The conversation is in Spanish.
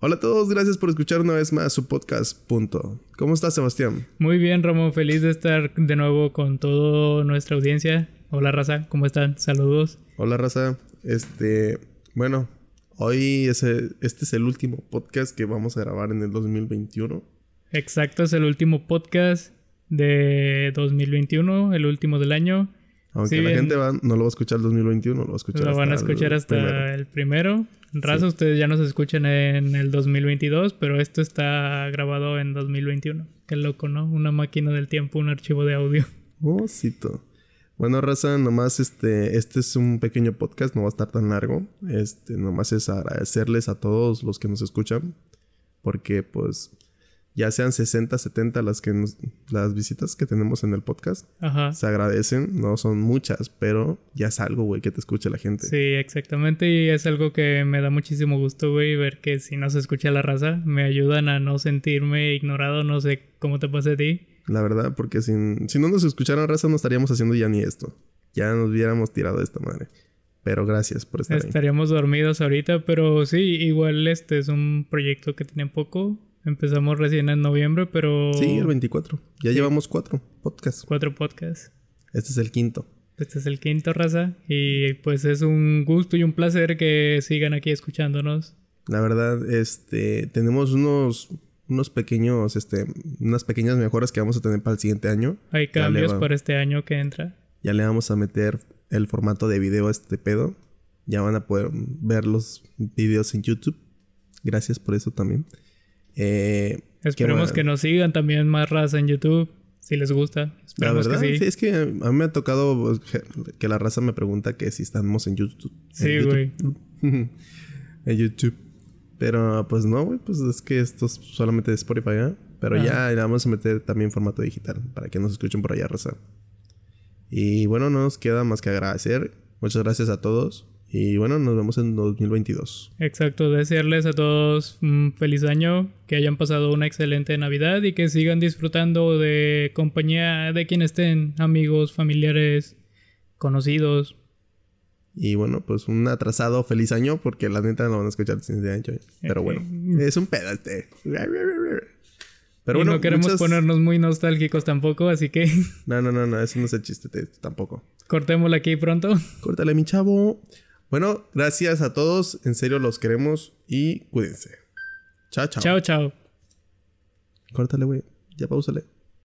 Hola a todos, gracias por escuchar una vez más su podcast. Punto. ¿Cómo estás, Sebastián? Muy bien, Ramón, feliz de estar de nuevo con toda nuestra audiencia. Hola, raza, ¿cómo están? Saludos. Hola, raza. Este, bueno, hoy es este es el último podcast que vamos a grabar en el 2021. Exacto, es el último podcast de 2021, el último del año. Aunque la gente no lo va a escuchar el 2021, lo va a escuchar Lo van a escuchar hasta el primero. Raza, ustedes ya nos escuchan en el 2022, pero esto está grabado en 2021. Qué loco, ¿no? Una máquina del tiempo, un archivo de audio. Oh, Bueno, raza, nomás este, este es un pequeño podcast, no va a estar tan largo. Este, nomás es agradecerles a todos los que nos escuchan. Porque, pues, ya sean 60, 70 las que las visitas que tenemos en el podcast. Ajá. Se agradecen, no son muchas, pero ya es algo, güey, que te escuche la gente. Sí, exactamente, y es algo que me da muchísimo gusto, güey, ver que si no se escucha la raza, me ayudan a no sentirme ignorado, no sé cómo te pasa a ti. La verdad, porque sin, si no nos escuchara raza no estaríamos haciendo ya ni esto. Ya nos hubiéramos tirado de esta madre. Pero gracias por estar Estaríamos dormidos ahorita, pero sí, igual este es un proyecto que tiene poco Empezamos recién en noviembre, pero... Sí, el 24. Ya llevamos cuatro podcasts. Cuatro podcasts. Este es el quinto. Este es el quinto, raza. Y pues es un gusto y un placer que sigan aquí escuchándonos. La verdad, este... Tenemos unos... Unos pequeños, este... Unas pequeñas mejoras que vamos a tener para el siguiente año. Hay cambios para este año que entra. Ya le vamos a meter el formato de video a este pedo. Ya van a poder ver los videos en YouTube. Gracias por eso también. Eh, Esperemos que nos sigan también más raza en YouTube. Si les gusta. Esperemos la verdad, que sí. Es que a mí me ha tocado pues, que la raza me pregunta que si estamos en YouTube. Sí, güey. en YouTube. Pero pues no, güey. Pues es que esto es solamente de Spotify, ¿eh? Pero ya le vamos a meter también formato digital para que nos escuchen por allá, raza. Y bueno, no nos queda más que agradecer. Muchas gracias a todos. Y bueno, nos vemos en 2022. Exacto, desearles a todos un feliz año, que hayan pasado una excelente Navidad y que sigan disfrutando de compañía de quien estén, amigos, familiares, conocidos. Y bueno, pues un atrasado feliz año, porque la neta no van a escuchar el de año. Pero bueno, es un pedo este. Pero bueno, no queremos ponernos muy nostálgicos tampoco, así que. No, no, no, no, eso no es el chiste tampoco. Cortémosla aquí pronto. Córtale, mi chavo. Bueno, gracias a todos. En serio, los queremos y cuídense. Chao, chao. Chao, chao. Córtale, güey. Ya pausale.